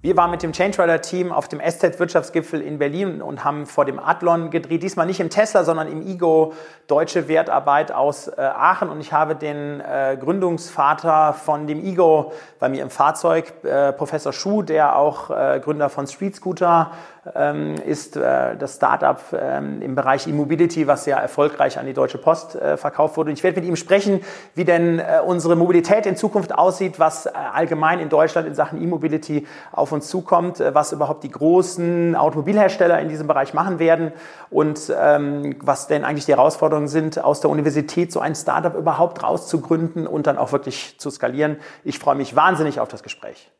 Wir waren mit dem Change Rider Team auf dem SZ Wirtschaftsgipfel in Berlin und haben vor dem Adlon gedreht. Diesmal nicht im Tesla, sondern im Ego Deutsche Wertarbeit aus äh, Aachen. Und ich habe den äh, Gründungsvater von dem Ego bei mir im Fahrzeug, äh, Professor Schuh, der auch äh, Gründer von Street Scooter ist, äh, das Startup ähm, im Bereich E-Mobility, was sehr erfolgreich an die Deutsche Post äh, verkauft wurde. Und ich werde mit ihm sprechen, wie denn unsere Mobilität in Zukunft aussieht, was allgemein in Deutschland in Sachen E-Mobility auf uns zukommt, was überhaupt die großen Automobilhersteller in diesem Bereich machen werden und ähm, was denn eigentlich die Herausforderungen sind, aus der Universität so ein Startup überhaupt rauszugründen und dann auch wirklich zu skalieren. Ich freue mich wahnsinnig auf das Gespräch.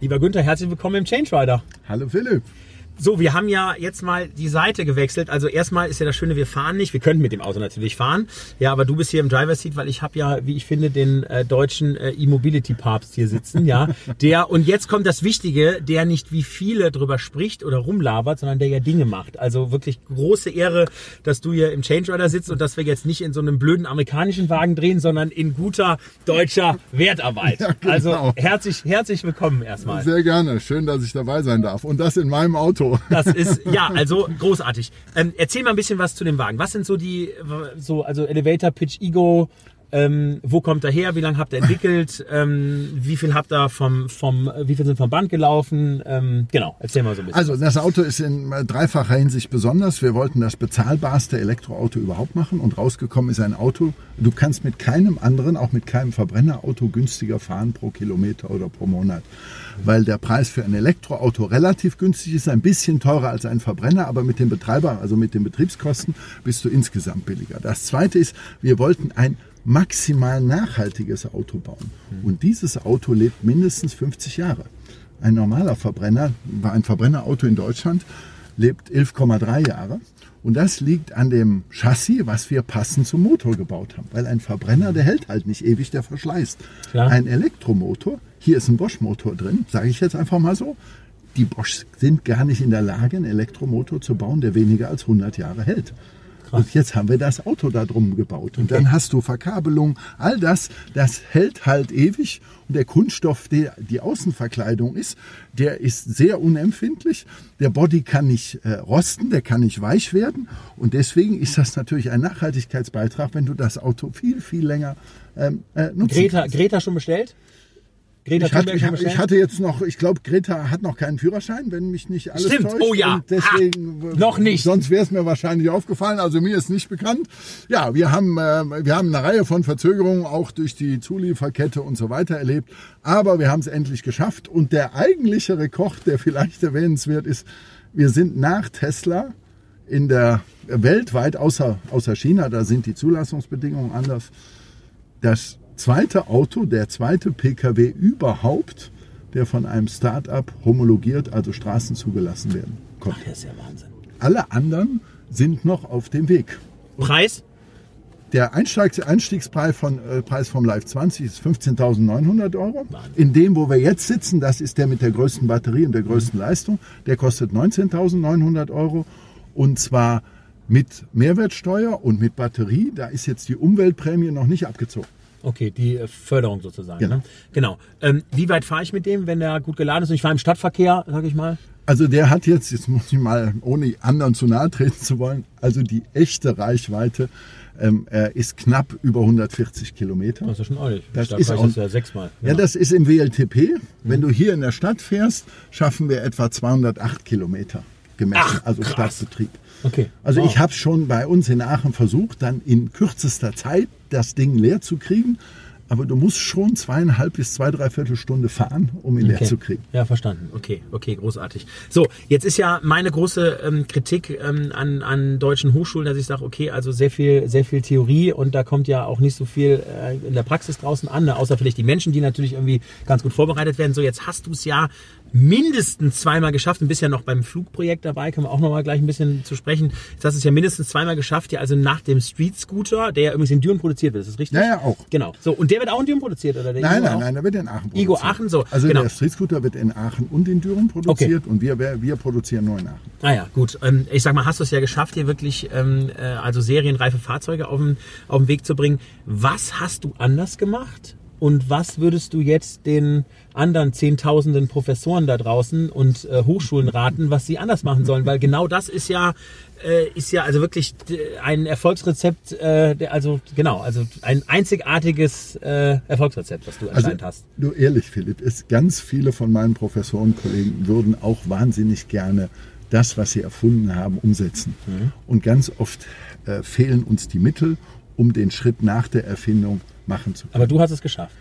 Lieber Günther, herzlich willkommen im Change Rider. Hallo Philipp. So, wir haben ja jetzt mal die Seite gewechselt. Also erstmal ist ja das Schöne, wir fahren nicht. Wir könnten mit dem Auto natürlich fahren. Ja, aber du bist hier im Driver Seat, weil ich habe ja, wie ich finde, den äh, deutschen äh, E-Mobility-Papst hier sitzen. Ja, der und jetzt kommt das Wichtige, der nicht wie viele drüber spricht oder rumlabert, sondern der ja Dinge macht. Also wirklich große Ehre, dass du hier im Change Rider sitzt und dass wir jetzt nicht in so einem blöden amerikanischen Wagen drehen, sondern in guter deutscher Wertarbeit. Ja, genau. Also herzlich, herzlich willkommen erstmal. Sehr gerne. Schön, dass ich dabei sein darf. Und das in meinem Auto. Das ist, ja, also großartig. Ähm, erzähl mal ein bisschen was zu dem Wagen. Was sind so die, so, also Elevator Pitch Ego, ähm, wo kommt er her? Wie lange habt ihr entwickelt? Ähm, wie viel habt ihr vom, vom, wie viel sind vom Band gelaufen? Ähm, genau, erzähl mal so ein bisschen. Also das Auto ist in dreifacher Hinsicht besonders. Wir wollten das bezahlbarste Elektroauto überhaupt machen und rausgekommen ist ein Auto. Du kannst mit keinem anderen, auch mit keinem Verbrennerauto günstiger fahren pro Kilometer oder pro Monat, weil der Preis für ein Elektroauto relativ günstig ist, ein bisschen teurer als ein Verbrenner, aber mit dem Betreiber, also mit den Betriebskosten, bist du insgesamt billiger. Das Zweite ist, wir wollten ein maximal nachhaltiges Auto bauen. Und dieses Auto lebt mindestens 50 Jahre. Ein normaler Verbrenner, ein Verbrennerauto in Deutschland, lebt 11,3 Jahre. Und das liegt an dem Chassis, was wir passend zum Motor gebaut haben. Weil ein Verbrenner, der hält halt nicht ewig, der verschleißt. Klar. Ein Elektromotor, hier ist ein Bosch-Motor drin, sage ich jetzt einfach mal so. Die Bosch sind gar nicht in der Lage, einen Elektromotor zu bauen, der weniger als 100 Jahre hält. Krass. Und jetzt haben wir das Auto da drum gebaut. Und okay. dann hast du Verkabelung, all das, das hält halt ewig. Und der Kunststoff, der die Außenverkleidung ist, der ist sehr unempfindlich. Der Body kann nicht äh, rosten, der kann nicht weich werden. Und deswegen ist das natürlich ein Nachhaltigkeitsbeitrag, wenn du das Auto viel, viel länger ähm, äh, nutzt. Greta, Greta schon bestellt? Greta ich, hatte, ich, ich, hatte jetzt noch, ich glaube, Greta hat noch keinen Führerschein, wenn mich nicht alles Stimmt. täuscht. Oh ja. Deswegen, ha, noch nicht. Sonst wäre es mir wahrscheinlich aufgefallen. Also mir ist nicht bekannt. Ja, wir haben, äh, wir haben eine Reihe von Verzögerungen auch durch die Zulieferkette und so weiter erlebt. Aber wir haben es endlich geschafft. Und der eigentliche Rekord, der vielleicht erwähnenswert ist, wir sind nach Tesla in der weltweit außer, außer China, da sind die Zulassungsbedingungen anders. Das zweite Auto, der zweite Pkw überhaupt, der von einem Start-up homologiert, also Straßen zugelassen werden konnte. Ach, das ist ja Wahnsinn. Alle anderen sind noch auf dem Weg. Preis? Der Einstiegs Einstiegspreis von, äh, Preis vom Live 20 ist 15.900 Euro. Wahnsinn. In dem, wo wir jetzt sitzen, das ist der mit der größten Batterie und der größten mhm. Leistung, der kostet 19.900 Euro. Und zwar mit Mehrwertsteuer und mit Batterie. Da ist jetzt die Umweltprämie noch nicht abgezogen. Okay, die äh, Förderung sozusagen. Genau. Ne? genau. Ähm, wie weit fahre ich mit dem, wenn der gut geladen ist und ich fahre im Stadtverkehr, sag ich mal? Also der hat jetzt, jetzt muss ich mal, ohne anderen zu nahe treten zu wollen, also die echte Reichweite ähm, er ist knapp über 140 Kilometer. Das ist schon ordentlich. Das ist auch, ja sechsmal. Ja. ja, das ist im WLTP. Wenn mhm. du hier in der Stadt fährst, schaffen wir etwa 208 Kilometer gemessen, Ach, also krass. Stadtbetrieb. Okay. Also wow. ich habe schon bei uns in Aachen versucht, dann in kürzester Zeit das Ding leer zu kriegen. Aber du musst schon zweieinhalb bis zwei, dreiviertel Stunde fahren, um ihn okay. leer zu kriegen. Ja, verstanden. Okay, okay, großartig. So, jetzt ist ja meine große ähm, Kritik ähm, an, an deutschen Hochschulen, dass ich sage, okay, also sehr viel, sehr viel Theorie und da kommt ja auch nicht so viel äh, in der Praxis draußen an, ne? außer vielleicht die Menschen, die natürlich irgendwie ganz gut vorbereitet werden. So, jetzt hast du es ja mindestens zweimal geschafft und bist ja noch beim Flugprojekt dabei, können wir auch noch mal gleich ein bisschen zu sprechen. Jetzt hast du es ja mindestens zweimal geschafft, ja, also nach dem Street Scooter, der ja übrigens in Düren produziert wird, ist das richtig? Ja, ja, auch. Genau. So, und der wird auch in Düren produziert, oder? Der Nein, Igo nein, auch? nein, der wird in Aachen produziert. Igo Aachen, so, Also genau. der Street Scooter wird in Aachen und in Düren produziert und wir, wir produzieren nur in Aachen. Ah ja, gut. Ähm, ich sag mal, hast du es ja geschafft, hier wirklich ähm, äh, also serienreife Fahrzeuge auf den, auf den Weg zu bringen. Was hast du anders gemacht? Und was würdest du jetzt den anderen Zehntausenden Professoren da draußen und äh, Hochschulen raten, was sie anders machen sollen? Weil genau das ist ja, äh, ist ja also wirklich äh, ein Erfolgsrezept, äh, der, also genau, also ein einzigartiges äh, Erfolgsrezept, was du anscheinend hast. Nur ehrlich, Philipp, ist ganz viele von meinen Professorenkollegen würden auch wahnsinnig gerne das, was sie erfunden haben, umsetzen. Mhm. Und ganz oft äh, fehlen uns die Mittel, um den Schritt nach der Erfindung machen zu können. Aber du hast es geschafft.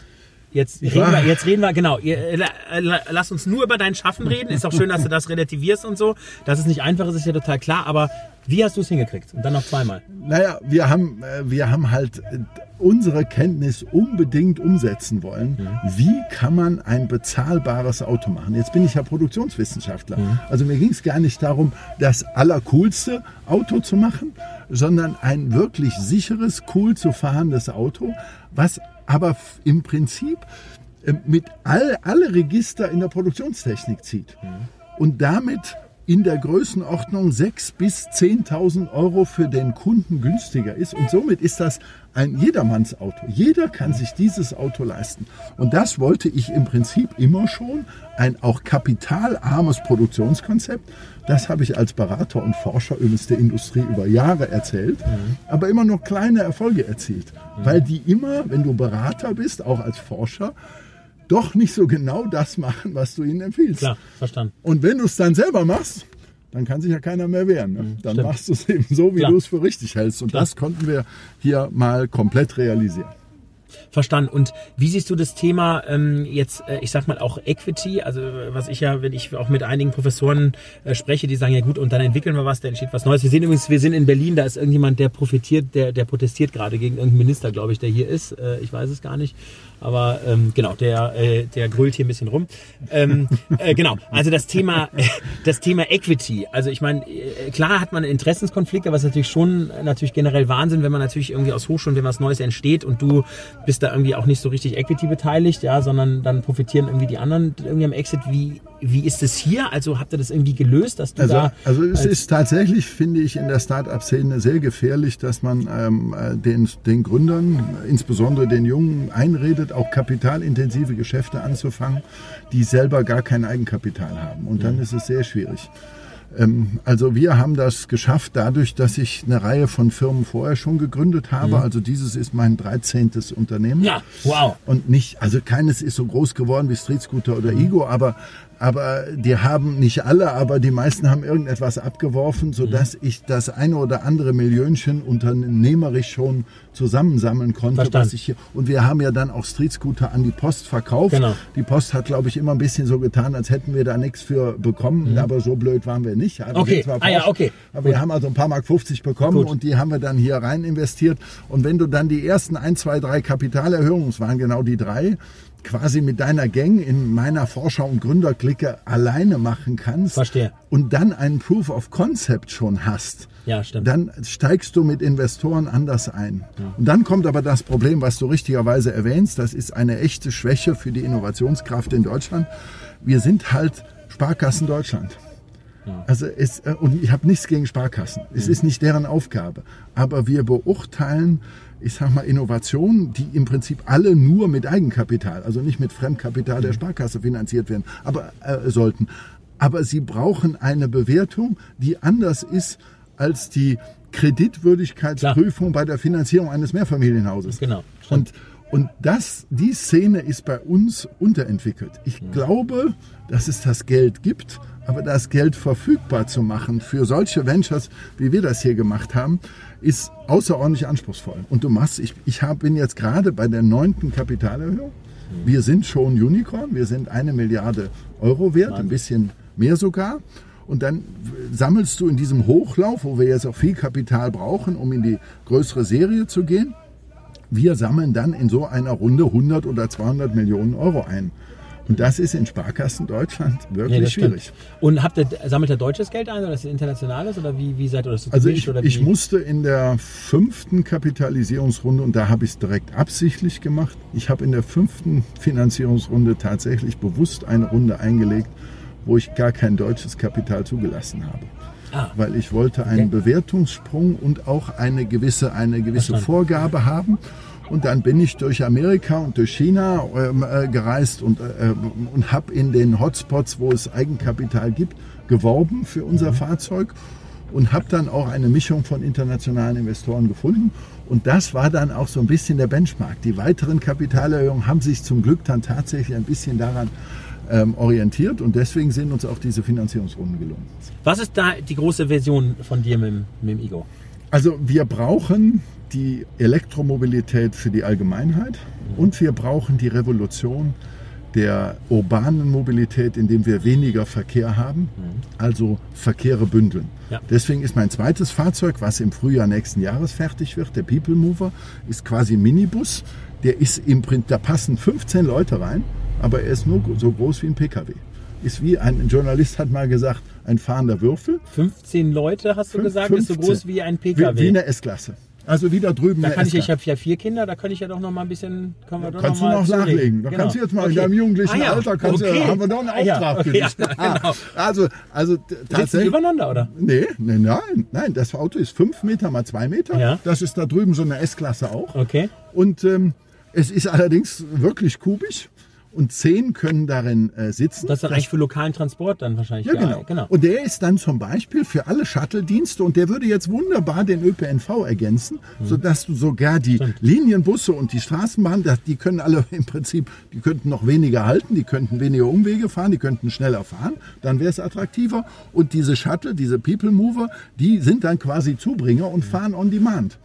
Jetzt reden, wir, jetzt reden wir, genau, äh, la- lass uns nur über dein Schaffen reden. Ist auch schön, dass du das relativierst und so. Dass es nicht einfach ist, ist ja total klar. Aber wie hast du es hingekriegt? Und dann noch zweimal. Naja, wir haben, äh, wir haben halt äh, unsere Kenntnis unbedingt umsetzen wollen. Wie kann man ein bezahlbares Auto machen? Jetzt bin ich ja Produktionswissenschaftler. Also mir ging es gar nicht darum, das allercoolste Auto zu machen, sondern ein wirklich sicheres, cool zu fahrendes Auto, was aber im Prinzip äh, mit all, alle Register in der Produktionstechnik zieht. Und damit in der Größenordnung 6.000 bis 10.000 Euro für den Kunden günstiger ist. Und somit ist das ein Jedermannsauto. Jeder kann sich dieses Auto leisten. Und das wollte ich im Prinzip immer schon. Ein auch kapitalarmes Produktionskonzept. Das habe ich als Berater und Forscher übrigens der Industrie über Jahre erzählt, aber immer nur kleine Erfolge erzielt. Weil die immer, wenn du Berater bist, auch als Forscher, doch nicht so genau das machen, was du ihnen empfiehlst. Klar, verstanden. Und wenn du es dann selber machst, dann kann sich ja keiner mehr wehren. Ne? Dann stimmt. machst du es eben so, wie Klar. du es für richtig hältst. Und das konnten wir hier mal komplett realisieren. Verstanden. Und wie siehst du das Thema ähm, jetzt, äh, ich sag mal auch Equity, also äh, was ich ja, wenn ich auch mit einigen Professoren äh, spreche, die sagen, ja gut, und dann entwickeln wir was, dann entsteht was Neues. Wir sehen übrigens, wir sind in Berlin, da ist irgendjemand, der profitiert, der, der protestiert gerade gegen irgendeinen Minister, glaube ich, der hier ist. Äh, ich weiß es gar nicht. Aber ähm, genau, der, äh, der grüllt hier ein bisschen rum. Ähm, äh, genau, also das Thema, das Thema Equity. Also ich meine, äh, klar hat man Interessenskonflikte, aber es ist natürlich schon äh, natürlich generell Wahnsinn, wenn man natürlich irgendwie aus Hochschulen, wenn was Neues entsteht und du bist da irgendwie auch nicht so richtig Equity beteiligt, ja, sondern dann profitieren irgendwie die anderen irgendwie am Exit. Wie, wie ist es hier? Also habt ihr das irgendwie gelöst, dass du Also, da also es als- ist tatsächlich, finde ich, in der Start-up-Szene sehr gefährlich, dass man ähm, äh, den, den Gründern, insbesondere den Jungen, einredet, auch kapitalintensive Geschäfte anzufangen, die selber gar kein Eigenkapital haben. Und dann ist es sehr schwierig. Ähm, Also wir haben das geschafft dadurch, dass ich eine Reihe von Firmen vorher schon gegründet habe. Also dieses ist mein 13. Unternehmen. Ja, wow. Und nicht, also keines ist so groß geworden wie Street Scooter oder Igo, aber, aber die haben nicht alle, aber die meisten haben irgendetwas abgeworfen, sodass ich das eine oder andere Millionchen unternehmerisch schon zusammensammeln konnte. Verstanden. Was ich hier, und wir haben ja dann auch Street Scooter an die Post verkauft. Genau. Die Post hat, glaube ich, immer ein bisschen so getan, als hätten wir da nichts für bekommen, aber so blöd waren wir nicht. Wir Okay. Ah ja, okay. Aber wir haben also ein paar Mark 50 bekommen Gut. und die haben wir dann hier rein investiert. Und wenn du dann die ersten ein, zwei, drei Kapitalerhöhungen, es waren genau die drei, quasi mit deiner Gang in meiner Forscher- und Gründerklicke alleine machen kannst Verstehe. und dann einen Proof of Concept schon hast, Ja, stimmt. dann steigst du mit Investoren anders ein. Und dann kommt aber das Problem, was du richtigerweise erwähnst, das ist eine echte Schwäche für die Innovationskraft in Deutschland. Wir sind halt Sparkassen Deutschland. Also es, äh, und ich habe nichts gegen Sparkassen. Es ist nicht deren Aufgabe. Aber wir beurteilen, ich sag mal, Innovationen, die im Prinzip alle nur mit Eigenkapital, also nicht mit Fremdkapital der Sparkasse finanziert werden, aber äh, sollten. Aber sie brauchen eine Bewertung, die anders ist als die Kreditwürdigkeitsprüfung bei der Finanzierung eines Mehrfamilienhauses. Genau, Und, und das, die Szene ist bei uns unterentwickelt. Ich glaube, dass es das Geld gibt, aber das Geld verfügbar zu machen für solche Ventures, wie wir das hier gemacht haben, ist außerordentlich anspruchsvoll. Und du machst, ich, ich hab, bin jetzt gerade bei der neunten Kapitalerhöhung. Wir sind schon Unicorn, wir sind eine Milliarde Euro wert, ein bisschen mehr sogar. Und dann sammelst du in diesem Hochlauf, wo wir jetzt auch viel Kapital brauchen, um in die größere Serie zu gehen, wir sammeln dann in so einer Runde 100 oder 200 Millionen Euro ein. Und das ist in Sparkassen Deutschland wirklich nee, schwierig. Stimmt. Und habt ihr, sammelt ihr deutsches Geld ein oder ist es internationales oder wie, wie seid ihr das? Also ich, ich musste in der fünften Kapitalisierungsrunde, und da habe ich es direkt absichtlich gemacht, ich habe in der fünften Finanzierungsrunde tatsächlich bewusst eine Runde eingelegt, wo ich gar kein deutsches Kapital zugelassen habe. Ah. Weil ich wollte einen okay. Bewertungssprung und auch eine gewisse, eine gewisse Vorgabe haben. Und dann bin ich durch Amerika und durch China ähm, äh, gereist und, äh, und habe in den Hotspots, wo es Eigenkapital gibt, geworben für unser mhm. Fahrzeug und habe dann auch eine Mischung von internationalen Investoren gefunden. Und das war dann auch so ein bisschen der Benchmark. Die weiteren Kapitalerhöhungen haben sich zum Glück dann tatsächlich ein bisschen daran ähm, orientiert und deswegen sind uns auch diese Finanzierungsrunden gelungen. Was ist da die große Version von dir mit, mit dem Ego? Also wir brauchen die Elektromobilität für die Allgemeinheit und wir brauchen die Revolution der urbanen Mobilität, indem wir weniger Verkehr haben, also Verkehre bündeln. Ja. Deswegen ist mein zweites Fahrzeug, was im Frühjahr nächsten Jahres fertig wird, der People Mover, ist quasi ein Minibus. Der ist im Print, da passen 15 Leute rein, aber er ist nur so groß wie ein PKW. Ist wie ein Journalist hat mal gesagt, ein fahrender Würfel. 15 Leute, hast du gesagt, 15. ist so groß wie ein PKW. Wie, wie eine S-Klasse. Also wieder drüben. Da kann ich, ich habe ja vier Kinder, da kann ich ja doch noch mal ein bisschen. Wir doch kannst noch du noch zulegen. nachlegen. Da genau. kannst du jetzt mal okay. in deinem jugendlichen ah, ja. Alter, kannst okay. ja, haben wir doch einen Auftrag ah, ja. okay. für dich. Ja, genau. Also, also tatsächlich. übereinander, oder? Nee, nee, nein, nein. Das Auto ist fünf Meter mal zwei Meter. Ja. Das ist da drüben so eine S-Klasse auch. Okay. Und ähm, es ist allerdings wirklich kubisch und zehn können darin äh, sitzen. Das ist dann eigentlich für lokalen Transport dann wahrscheinlich. Ja, genau. genau. Und der ist dann zum Beispiel für alle Shuttle-Dienste und der würde jetzt wunderbar den ÖPNV ergänzen, mhm. sodass du sogar die Stimmt. Linienbusse und die Straßenbahn, die können alle im Prinzip, die könnten noch weniger halten, die könnten weniger Umwege fahren, die könnten schneller fahren, dann wäre es attraktiver. Und diese Shuttle, diese People Mover, die sind dann quasi Zubringer und fahren on demand.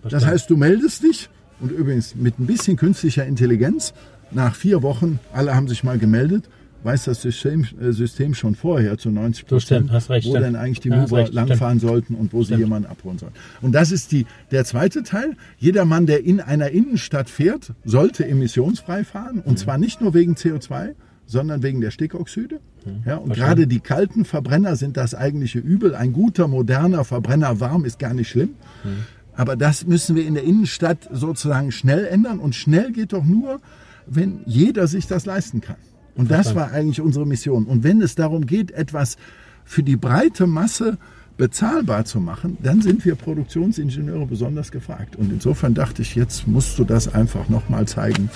Verstanden. Das heißt, du meldest dich und übrigens mit ein bisschen künstlicher Intelligenz nach vier Wochen, alle haben sich mal gemeldet, weiß das System, äh, System schon vorher zu 90 Prozent, wo stimmt. denn eigentlich die Mover recht, langfahren stimmt. sollten und wo sie jemanden abholen sollen. Und das ist die, der zweite Teil. Jeder Mann, der in einer Innenstadt fährt, sollte emissionsfrei fahren. Und mhm. zwar nicht nur wegen CO2, sondern wegen der Stickoxide. Mhm. Ja, und gerade die kalten Verbrenner sind das eigentliche Übel. Ein guter, moderner Verbrenner warm ist gar nicht schlimm. Mhm. Aber das müssen wir in der Innenstadt sozusagen schnell ändern. Und schnell geht doch nur, wenn jeder sich das leisten kann. Und das war eigentlich unsere Mission. Und wenn es darum geht, etwas für die breite Masse bezahlbar zu machen, dann sind wir Produktionsingenieure besonders gefragt. Und insofern dachte ich, jetzt musst du das einfach nochmal zeigen.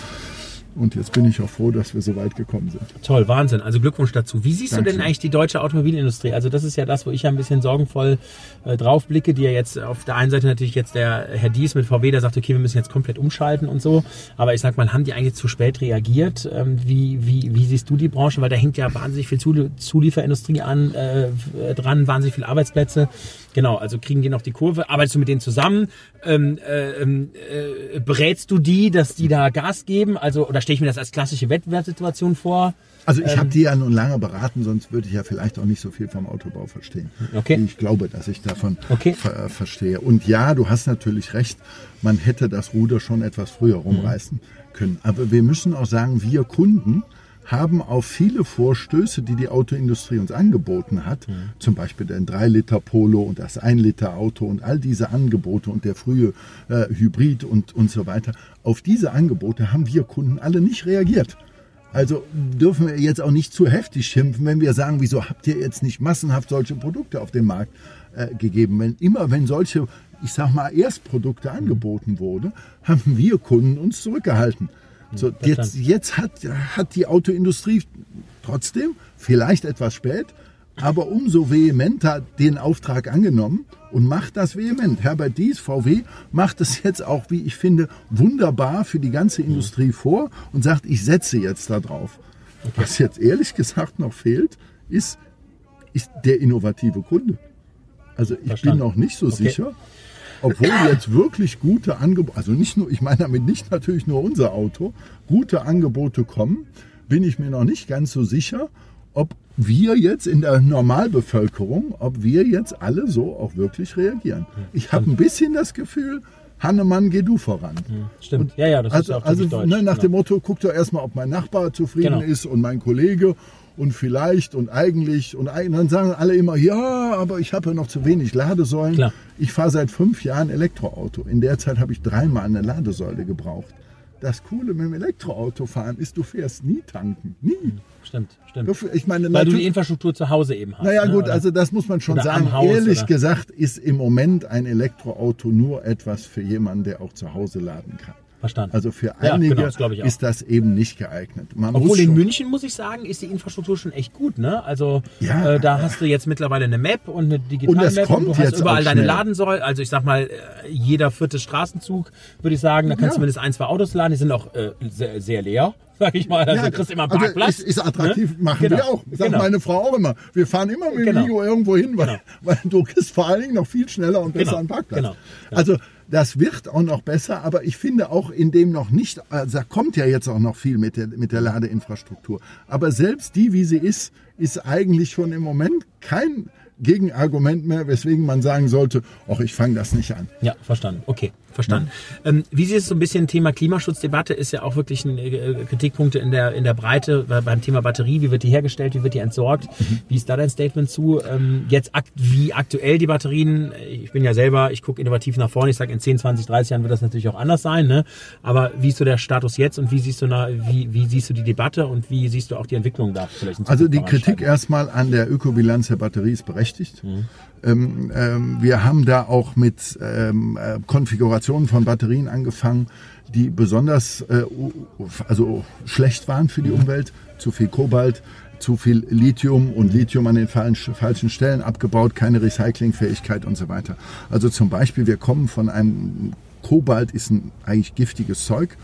Und jetzt bin ich auch froh, dass wir so weit gekommen sind. Toll, Wahnsinn. Also Glückwunsch dazu. Wie siehst Dankeschön. du denn eigentlich die deutsche Automobilindustrie? Also das ist ja das, wo ich ja ein bisschen sorgenvoll äh, drauf blicke, die ja jetzt auf der einen Seite natürlich jetzt der Herr Dies mit VW, der sagt, okay, wir müssen jetzt komplett umschalten und so. Aber ich sag mal, haben die eigentlich zu spät reagiert? Ähm, wie, wie, wie siehst du die Branche? Weil da hängt ja wahnsinnig viel Zulieferindustrie an, äh, dran, wahnsinnig viele Arbeitsplätze. Genau, also kriegen die noch die Kurve. Arbeitest du mit denen zusammen? Ähm, äh, ähm, äh, berätst du die, dass die da Gas geben? Also, oder stelle ich mir das als klassische Wettbewerbssituation vor? Also ich ähm, habe die ja nun lange beraten, sonst würde ich ja vielleicht auch nicht so viel vom Autobau verstehen. Okay. Ich glaube, dass ich davon okay. ver äh, verstehe. Und ja, du hast natürlich recht, man hätte das Ruder schon etwas früher rumreißen mhm. können. Aber wir müssen auch sagen, wir Kunden haben auf viele Vorstöße, die die Autoindustrie uns angeboten hat, mhm. zum Beispiel den 3-Liter Polo und das 1-Liter Auto und all diese Angebote und der frühe äh, Hybrid und, und so weiter, auf diese Angebote haben wir Kunden alle nicht reagiert. Also dürfen wir jetzt auch nicht zu heftig schimpfen, wenn wir sagen, wieso habt ihr jetzt nicht massenhaft solche Produkte auf den Markt äh, gegeben? Wenn immer, wenn solche, ich sag mal, Erstprodukte angeboten wurde, haben wir Kunden uns zurückgehalten. So, jetzt, jetzt hat, hat die Autoindustrie trotzdem, vielleicht etwas spät, aber umso vehementer den Auftrag angenommen und macht das vehement. Herbert Dies, VW, macht es jetzt auch, wie ich finde, wunderbar für die ganze Industrie vor und sagt, ich setze jetzt da drauf. Okay. Was jetzt ehrlich gesagt noch fehlt, ist, ist der innovative Kunde. Also ich Verstanden. bin noch nicht so okay. sicher, obwohl jetzt wirklich gute Angebote, also nicht nur, ich meine damit nicht natürlich nur unser Auto, gute Angebote kommen, bin ich mir noch nicht ganz so sicher, ob wir jetzt in der Normalbevölkerung, ob wir jetzt alle so auch wirklich reagieren. Ich habe ein bisschen das Gefühl, Hannemann, geh du voran. Stimmt. ja, ja, das also, ist auch also deutsch. ne, nach genau. dem Motto, guck doch erstmal, ob mein Nachbar zufrieden Genau. ist und mein Kollege und vielleicht und eigentlich und dann sagen alle immer, ja, aber ich habe ja noch zu wenig Ladesäulen. Klar. Ich fahre seit fünf Jahren Elektroauto. In der Zeit habe ich dreimal eine Ladesäule gebraucht. Das Coole mit dem Elektroauto fahren ist, du fährst nie tanken. Nie. Stimmt, stimmt. Du- Ich meine, Weil du die Infrastruktur zu Hause eben hast. naja ne? gut, Oder- also das muss man schon oder sagen. Haus, Ehrlich oder? gesagt ist im Moment ein Elektroauto nur etwas für jemanden, der auch zu Hause laden kann. Verstanden. Also für Ja, einige genau, das ist das eben nicht geeignet. Man Obwohl in München, muss ich sagen, ist die Infrastruktur schon echt gut. Ne? Also Ja. äh, da hast du jetzt mittlerweile eine Map und eine Und digitale das Map kommt und du hast jetzt überall auch deine schnell. Ladensäulen. Also ich sag mal, äh, jeder vierte Straßenzug, würde ich sagen, da kannst Ja. du zumindest ein, zwei Autos laden. Die sind auch äh, sehr, sehr leer, sag ich mal. Also du kriegst immer einen also Parkplatz. Ist, ist attraktiv, ne? machen Genau. wir auch. Sagt Genau. meine Frau auch immer. Wir fahren immer mit Genau. dem Ligo irgendwo hin, weil, Genau. weil du kriegst vor allen Dingen noch viel schneller und besser Genau. einen Parkplatz. Genau. Ja. Also das wird auch noch besser, aber ich finde auch in dem noch nicht, also da kommt ja jetzt auch noch viel mit der, mit der Ladeinfrastruktur. Aber selbst die, wie sie ist, ist eigentlich schon im Moment kein Gegenargument mehr, weswegen man sagen sollte, ach, ich fange das nicht an. Ja, verstanden. Okay, verstanden. Ähm, wie siehst du so ein bisschen Thema Klimaschutzdebatte ist ja auch wirklich ein äh, Kritikpunkte in der in der Breite beim Thema Batterie. Wie wird die hergestellt? Wie wird die entsorgt? Mhm. Wie ist da dein Statement zu? Ähm, jetzt akt wie aktuell die Batterien? Ich bin ja selber, ich gucke innovativ nach vorne. Ich sage in 10, 20, 30 Jahren wird das natürlich auch anders sein. Ne? Aber wie ist so der Status jetzt und wie siehst du na, wie wie siehst du die Debatte und wie siehst du auch die Entwicklung da vielleicht? Also die Kritik erstmal an der Ökobilanz der Batterie ist berechtigt. Ähm, ähm, wir haben da auch mit ähm, Konfigurationen von Batterien angefangen, die besonders äh, also schlecht waren für die Umwelt. Zu viel Kobalt, zu viel Lithium und Lithium an den falschen Stellen abgebaut, keine Recyclingfähigkeit und so weiter. Also zum Beispiel, wir kommen von einem Kobalt ist ein eigentlich giftiges Zeug.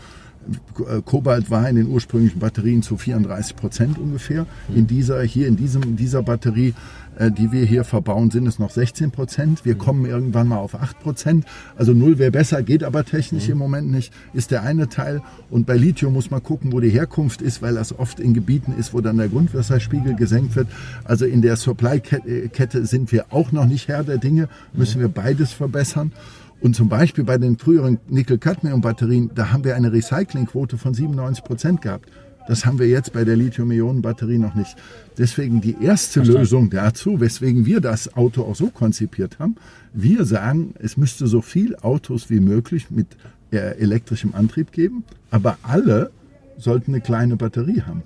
Äh, Kobalt war in den ursprünglichen Batterien zu 34 Prozent ungefähr. In dieser, hier in diesem, dieser Batterie, äh, die wir hier verbauen, sind es noch 16 Prozent. Wir kommen irgendwann mal auf 8 Prozent. Also null wäre besser, geht aber technisch im Moment nicht, ist der eine Teil. Und bei Lithium muss man gucken, wo die Herkunft ist, weil das oft in Gebieten ist, wo dann der Grundwasserspiegel gesenkt wird. Also in der Supply-Kette sind wir auch noch nicht Herr der Dinge, müssen wir beides verbessern. Und zum Beispiel bei den früheren Nickel-Cadmium-Batterien, da haben wir eine Recyclingquote von 97 Prozent gehabt. Das haben wir jetzt bei der Lithium-Ionen-Batterie noch nicht. Deswegen die erste Lösung dazu, weswegen wir das Auto auch so konzipiert haben. Wir sagen, es müsste so viel Autos wie möglich mit äh, elektrischem Antrieb geben, aber alle sollten eine kleine Batterie haben.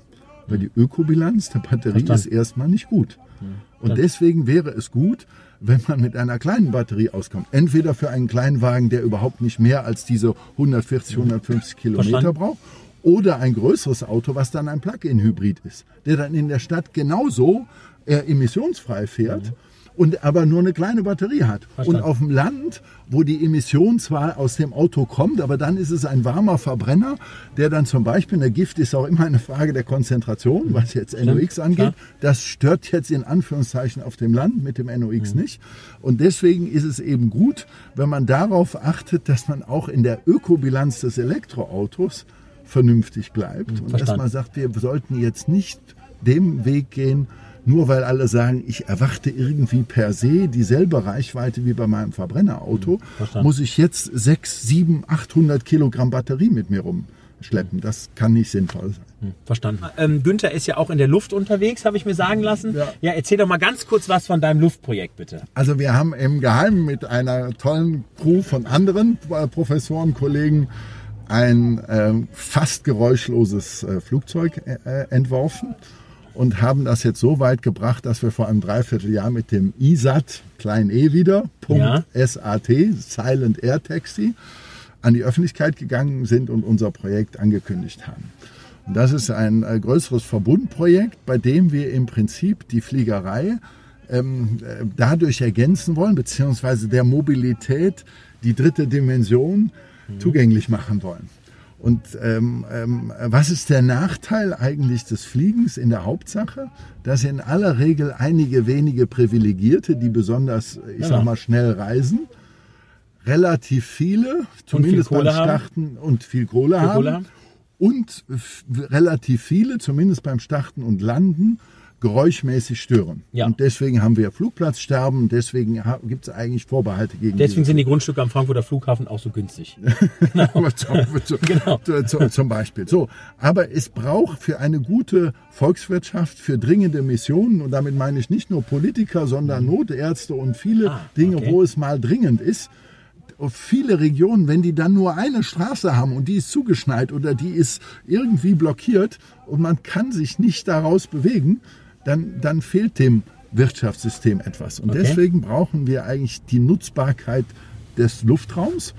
Weil die Ökobilanz der Batterie Verstanden. ist erstmal nicht gut. Und deswegen wäre es gut, wenn man mit einer kleinen Batterie auskommt. Entweder für einen Kleinwagen, der überhaupt nicht mehr als diese 140, 150 Kilometer Verstanden. braucht, oder ein größeres Auto, was dann ein Plug-in-Hybrid ist, der dann in der Stadt genauso äh, emissionsfrei fährt. Und aber nur eine kleine Batterie hat. Verstanden. Und auf dem Land, wo die Emission zwar aus dem Auto kommt, aber dann ist es ein warmer Verbrenner, der dann zum Beispiel, der Gift ist auch immer eine Frage der Konzentration, was jetzt NOx angeht. klar. Das stört jetzt in Anführungszeichen auf dem Land, mit dem NOx Mhm. nicht. Und deswegen ist es eben gut, wenn man darauf achtet, dass man auch in der Ökobilanz des Elektroautos vernünftig bleibt. Und dass Mhm, man sagt, wir sollten jetzt nicht dem Weg gehen, nur weil alle sagen, ich erwarte irgendwie per se dieselbe Reichweite wie bei meinem Verbrennerauto, Mhm, verstanden. muss ich jetzt 6, 7, 800 Kilogramm Batterie mit mir rumschleppen. Das kann nicht sinnvoll sein. Verstanden. Ähm, Günther ist ja auch in der Luft unterwegs, habe ich mir sagen lassen. Ja. ja, erzähl doch mal ganz kurz was von deinem Luftprojekt, bitte. Also wir haben im Geheimen mit einer tollen Crew von anderen äh, Professoren, Kollegen ein ähm, fast geräuschloses äh, Flugzeug äh, entworfen und haben das jetzt so weit gebracht, dass wir vor einem Dreivierteljahr mit dem ISAT, klein e wieder, Punkt Ja. SAT, Silent Air Taxi, an die Öffentlichkeit gegangen sind und unser Projekt angekündigt haben. Und das ist ein äh, größeres Verbundprojekt, bei dem wir im Prinzip die Fliegerei ähm, äh, dadurch ergänzen wollen, beziehungsweise der Mobilität die dritte Dimension zugänglich machen wollen. Und ähm, ähm, was ist der Nachteil eigentlich des Fliegens in der Hauptsache? Dass in aller Regel einige wenige Privilegierte, die besonders, ich Genau. sag mal, schnell reisen, relativ viele, zumindest beim. Starten und viel Kohle, Viel haben, Kohle haben. und relativ viele, zumindest beim Starten und Landen, geräuschmäßig stören. Ja. Und deswegen haben wir Flugplatzsterben, deswegen gibt es eigentlich Vorbehalte gegen Deswegen sind die Grundstücke am Frankfurter Flughafen auch so günstig. zum, Genau. zu- zum Beispiel. So, aber es braucht für eine gute Volkswirtschaft, für dringende Missionen, und damit meine ich nicht nur Politiker, sondern Notärzte und viele Mhm. Ah, Dinge, okay. wo es mal dringend ist. Viele Regionen, wenn die dann nur eine Straße haben und die ist zugeschneit oder die ist irgendwie blockiert und man kann sich nicht daraus bewegen, dann, dann fehlt dem Wirtschaftssystem etwas. Und Okay. deswegen brauchen wir eigentlich die Nutzbarkeit des Luftraums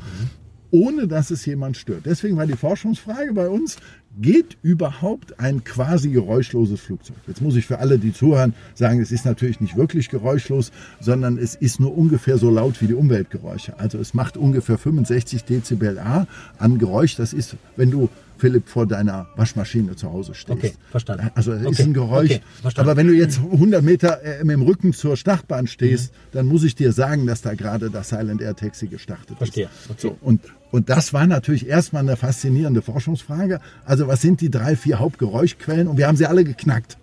ohne dass es jemand stört. Deswegen war die Forschungsfrage bei uns, geht überhaupt ein quasi geräuschloses Flugzeug? Jetzt muss ich für alle, die zuhören, sagen, es ist natürlich nicht wirklich geräuschlos, sondern es ist nur ungefähr so laut wie die Umweltgeräusche. Also es macht ungefähr 65 Dezibel A an Geräusch. Das ist, wenn du Philipp vor deiner Waschmaschine zu Hause stehst. Okay, verstanden. Also es ist Okay, ein Geräusch. okay, verstanden. aber wenn du jetzt 100 Meter äh, mit dem Rücken zur Startbahn stehst, dann muss ich dir sagen, dass da gerade das Silent Air Taxi gestartet Verstehe, ist. okay. So, und, und das war natürlich erstmal eine faszinierende Forschungsfrage. Also was sind die drei, vier Hauptgeräuschquellen? Und wir haben sie alle geknackt.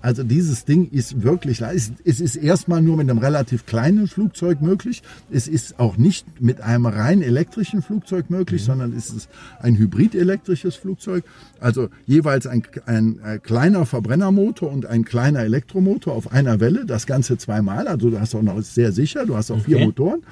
Also dieses Ding ist wirklich, es es ist erstmal nur mit einem relativ kleinen Flugzeug möglich. Es ist auch nicht mit einem rein elektrischen Flugzeug möglich, sondern es ist ein hybrid-elektrisches Flugzeug. Also jeweils ein, ein, äh, kleiner Verbrennermotor und ein kleiner Elektromotor auf einer Welle. Das Ganze zweimal. Also du hast auch noch sehr sicher. Du hast auch vier Okay. Motoren.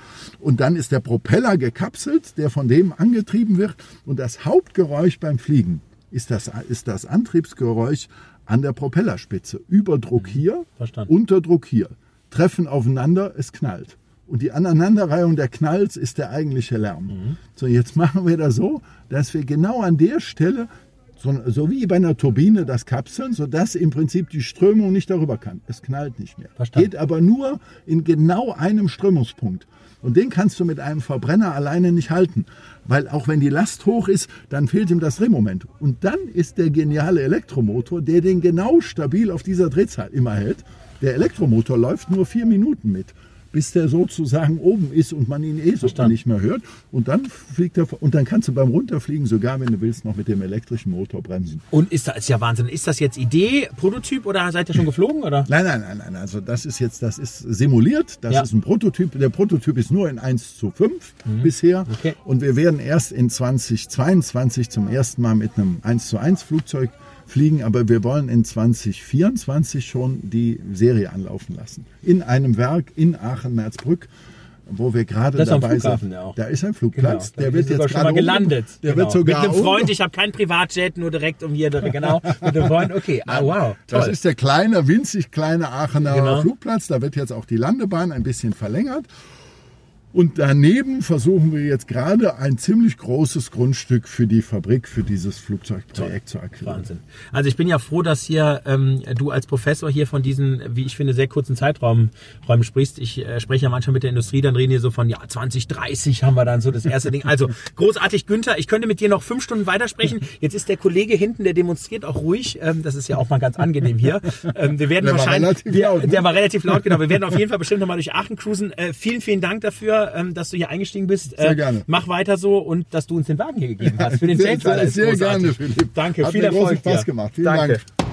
Und dann ist der Propeller gekapselt, der von dem angetrieben wird. Und das Hauptgeräusch beim Fliegen ist das, ist das Antriebsgeräusch an der Propellerspitze. Überdruck hier, Verstanden. Unterdruck hier. Treffen aufeinander, es knallt. Und die Aneinanderreihung der Knalls ist der eigentliche Lärm. So, jetzt machen wir das so, dass wir genau an der Stelle, so, so wie bei einer Turbine, das kapseln, sodass im Prinzip die Strömung nicht darüber kann. Es knallt nicht mehr. Verstanden. Geht aber nur in genau einem Strömungspunkt. Und den kannst du mit einem Verbrenner alleine nicht halten. Weil auch wenn die Last hoch ist, dann fehlt ihm das Drehmoment. Und dann ist der geniale Elektromotor, der den genau stabil auf dieser Drehzahl immer hält. Der Elektromotor läuft nur vier Minuten mit, bis der sozusagen oben ist und man ihn eh so Verstanden. nicht mehr hört. Und dann fliegt er, und dann kannst du beim Runterfliegen sogar, wenn du willst, noch mit dem elektrischen Motor bremsen. Und ist das ist ja Wahnsinn. Ist das jetzt Idee, Prototyp oder seid ihr schon geflogen? Oder? Nein, nein, nein, nein. Also das ist jetzt, das ist simuliert. Das Ja. ist ein Prototyp. Der Prototyp ist nur in 1 zu 5 bisher. Mhm. Okay. Und wir werden erst in 2022 zum ersten Mal mit einem 1 zu 1 Flugzeug fliegen, aber wir wollen in 2024 schon die Serie anlaufen lassen. In einem Werk in Aachen-Merzbrück, wo wir gerade Das dabei Flughafen, sind. ja. Da ist ein Genau, Flugplatz. da der wird jetzt schon mal gelandet. Der genau. wird sogar mit einem Freund. Ich habe kein Privatjet, nur direkt um hier. Genau. Mit einem Freund. Okay. Ah, wow. Das Toll. ist der kleine, winzig kleine Aachener Genau. Flugplatz. Da wird jetzt auch die Landebahn ein bisschen verlängert. Und daneben versuchen wir jetzt gerade ein ziemlich großes Grundstück für die Fabrik, für dieses Flugzeugprojekt zu akquirieren. Wahnsinn. Also ich bin ja froh, dass hier ähm, du als Professor hier von diesen, wie ich finde, sehr kurzen Zeiträumen Räumen sprichst. Ich äh, spreche ja manchmal mit der Industrie, dann reden die so von, ja, 2030 haben wir dann so das erste Ding. Also großartig, Günther, ich könnte mit dir noch fünf Stunden weitersprechen. Jetzt ist der Kollege hinten, der demonstriert auch ruhig. Ähm, das ist ja auch mal ganz angenehm hier. Ähm, wir werden Der war wahrscheinlich, relativ wir, laut, ne? der war relativ laut, genau. Wir werden auf jeden Fall bestimmt nochmal durch Aachen cruisen. Äh, vielen, vielen Dank dafür, ähm, dass du hier eingestiegen bist. Sehr äh, gerne. Mach weiter so und dass du uns den Wagen hier gegeben hast für den Sehr, Change sehr, ist sehr großartig. gerne, Philipp. Danke, Hat viel mir großen Erfolg Spaß dir. gemacht. Vielen Danke. Dank.